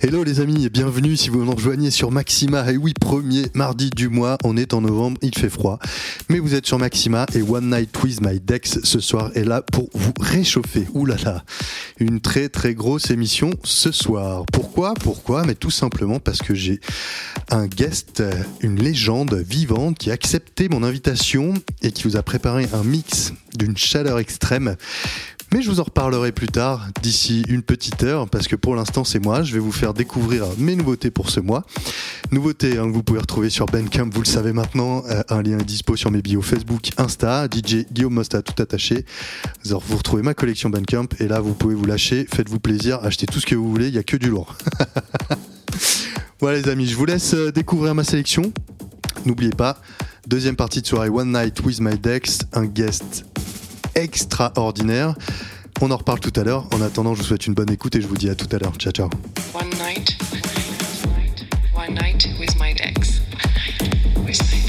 Hello les amis et bienvenue si vous nous rejoignez sur Maxima. Et oui, premier mardi du mois, on est en novembre, il fait froid. Mais vous êtes sur Maxima et One Night with My Dex ce soir est là pour vous réchauffer. Ouh là là, une très très grosse émission ce soir. Pourquoi? Pourquoi? Mais tout simplement parce que j'ai un guest, une légende vivante qui a accepté mon invitation et qui vous a préparé un mix d'une chaleur extrême. Mais je vous en reparlerai plus tard, d'ici une petite heure, parce que pour l'instant c'est moi. Je vais vous faire découvrir mes nouveautés pour ce mois. Nouveautés hein, que vous pouvez retrouver sur Bandcamp, vous le savez maintenant. Euh, un lien est dispo sur mes bios Facebook, Insta, DJ Guillaume Mosta tout attaché. Vous retrouvez ma collection Bandcamp et là vous pouvez vous lâcher, faites-vous plaisir, achetez tout ce que vous voulez, il n'y a que du lourd. voilà les amis, je vous laisse euh, découvrir ma sélection. N'oubliez pas, deuxième partie de soirée One Night with My Dex, un guest extraordinaire. On en reparle tout à l'heure. En attendant, je vous souhaite une bonne écoute et je vous dis à tout à l'heure. Ciao, ciao. One night, one night my Dex. With my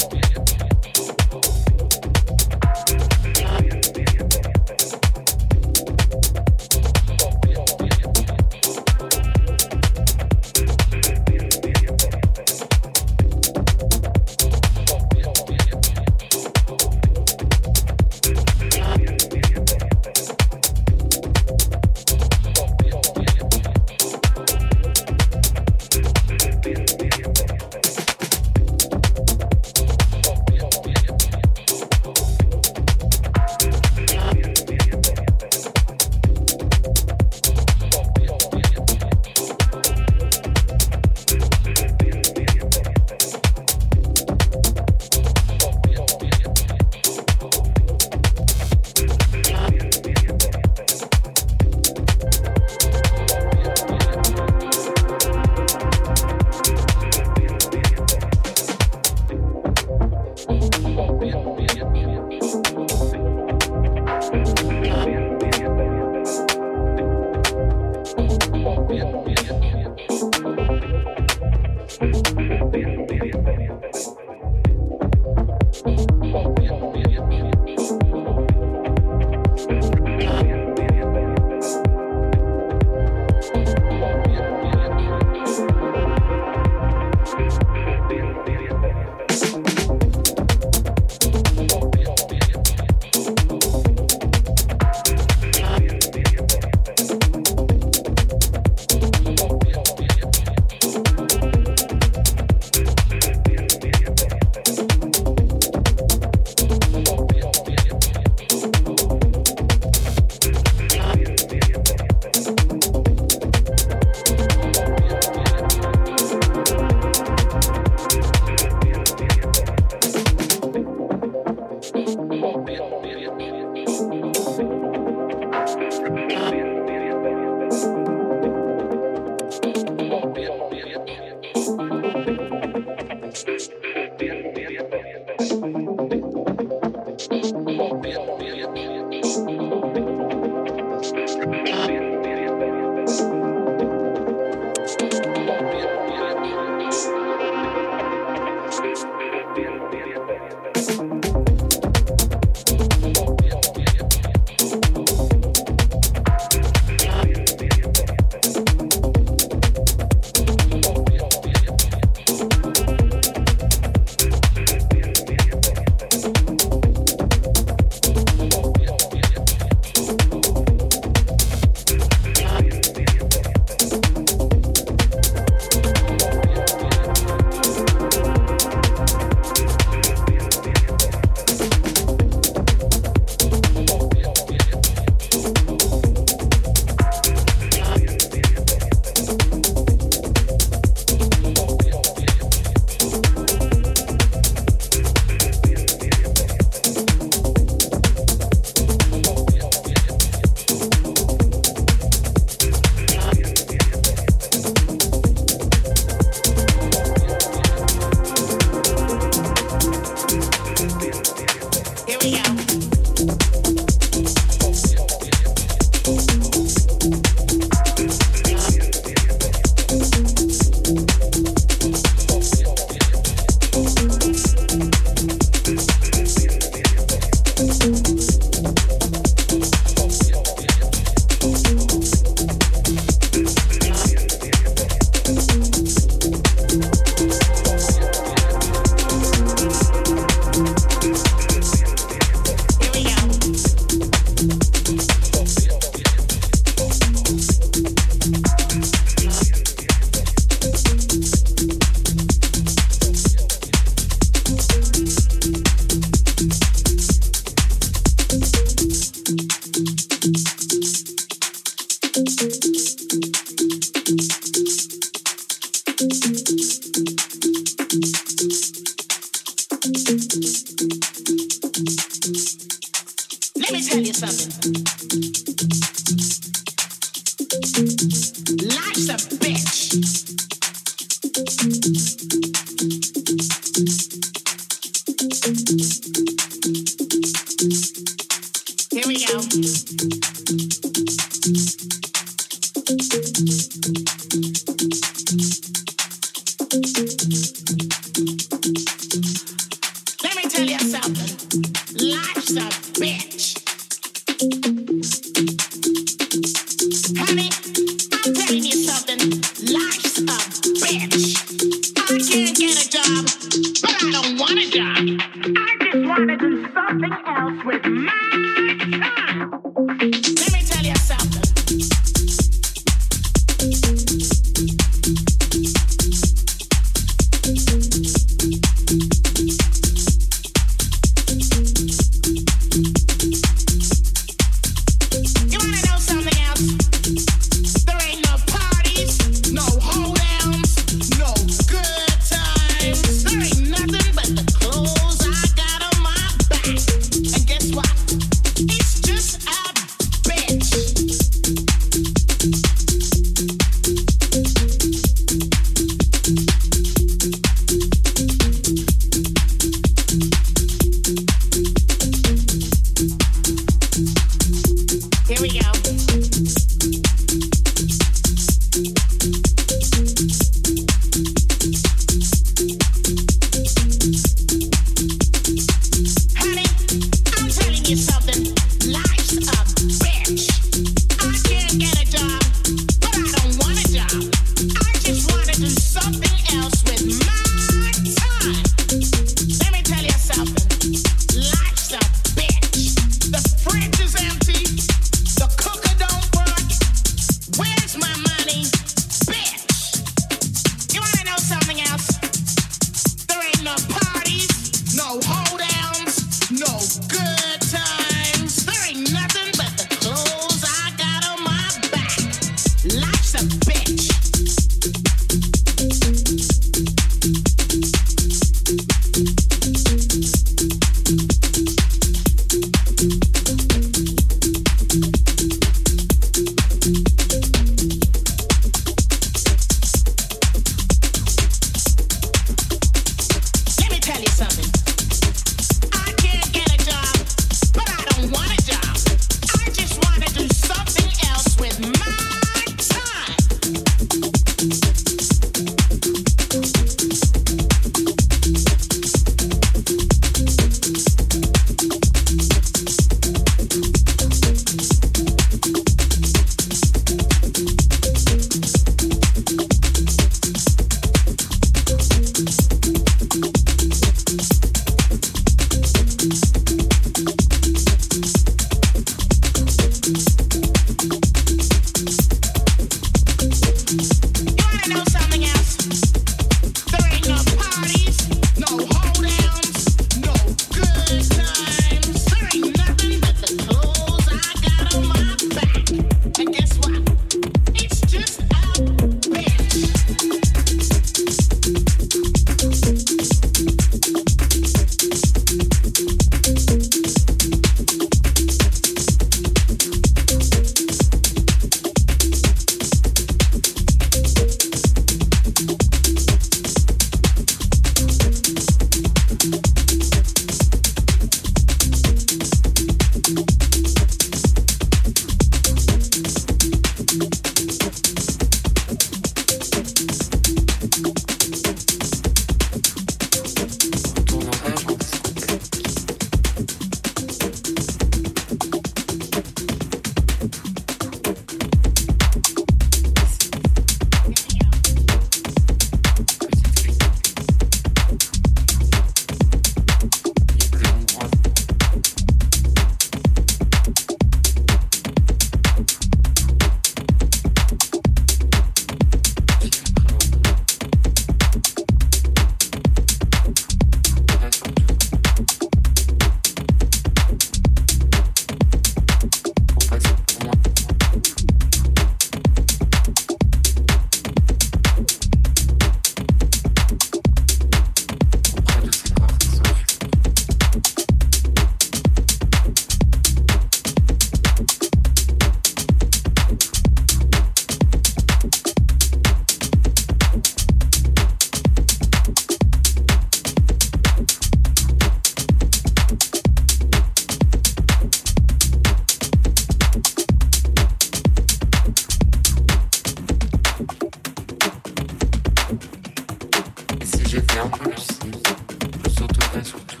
et plus, surtout pas surtout.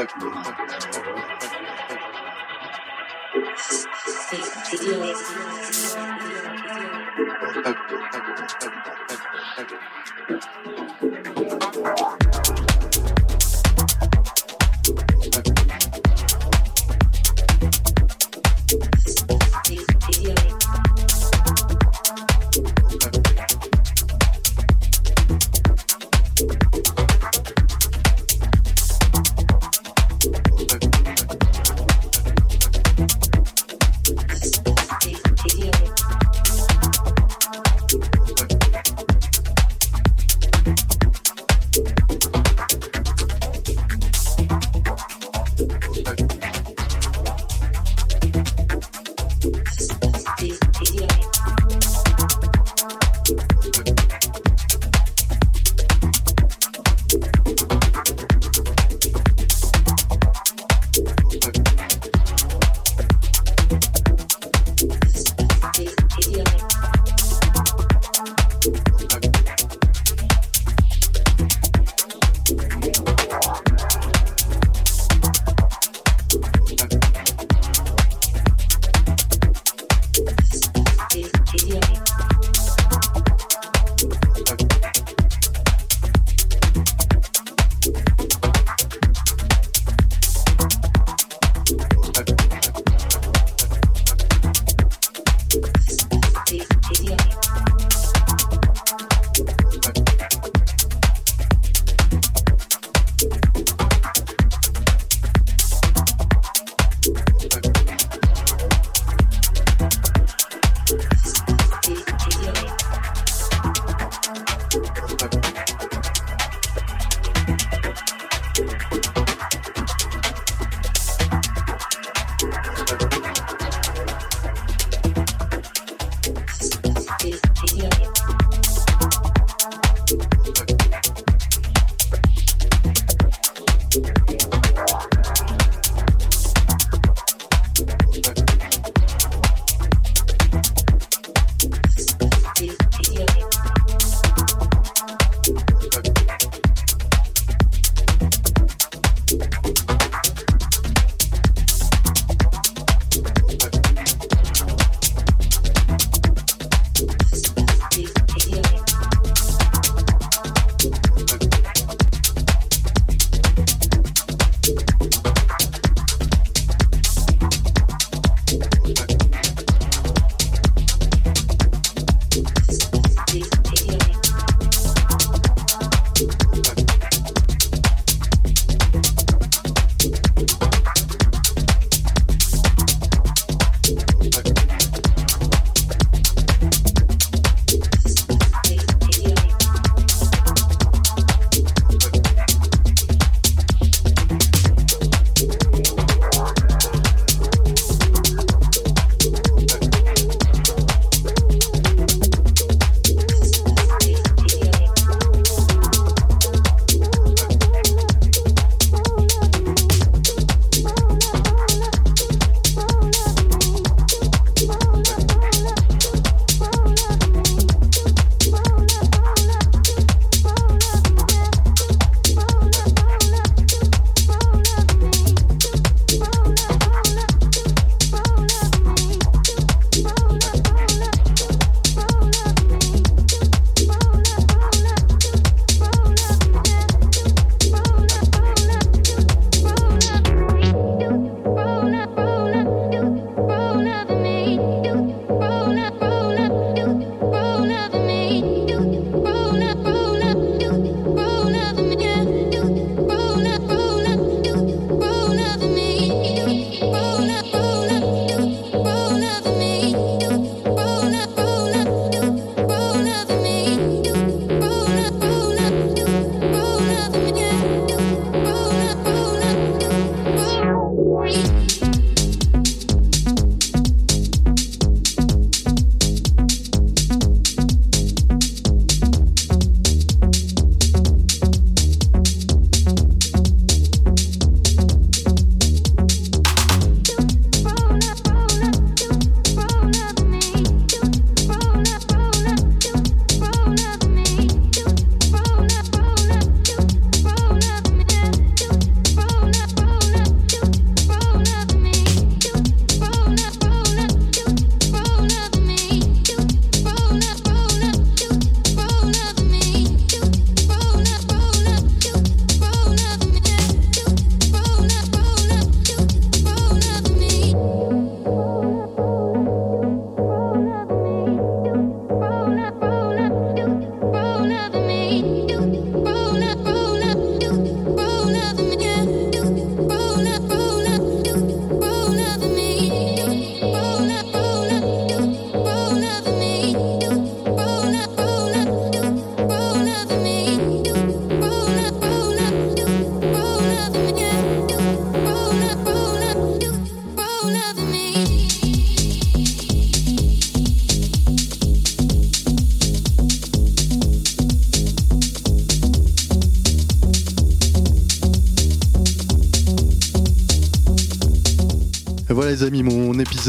Thank you.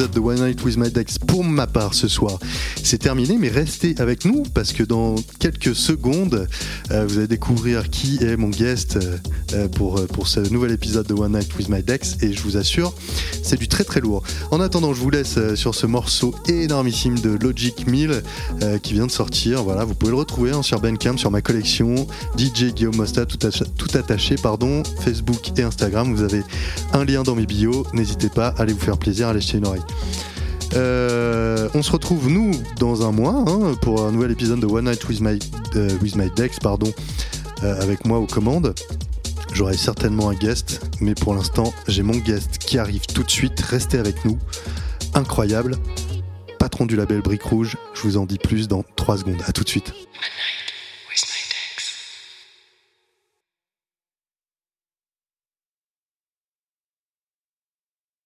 Épisode de One Night with My Dex pour ma part ce soir, c'est terminé, mais restez avec nous parce que dans quelques secondes, euh, vous allez découvrir qui est mon guest euh, pour, pour ce nouvel épisode de One Night with My Dex et je vous assure, c'est du très très lourd. En attendant, je vous laisse euh, sur ce morceau énormissime de Logic 1000 qui vient de sortir. Voilà, vous pouvez le retrouver hein, sur Bandcamp, sur ma collection DJ Guillaume Mosta, tout, tout attaché, pardon, Facebook et Instagram. Vous avez un lien dans mes bios. N'hésitez pas à aller vous faire plaisir, à jeter une oreille. Euh, on se retrouve nous dans un mois hein, pour un nouvel épisode de One Night with My, euh, with my Dex, pardon, euh, avec moi aux commandes. J'aurai certainement un guest, mais pour l'instant j'ai mon guest qui arrive tout de suite. Restez avec nous, incroyable. Patron du label Brique Rouge, je vous en dis plus dans 3 secondes. À tout de suite.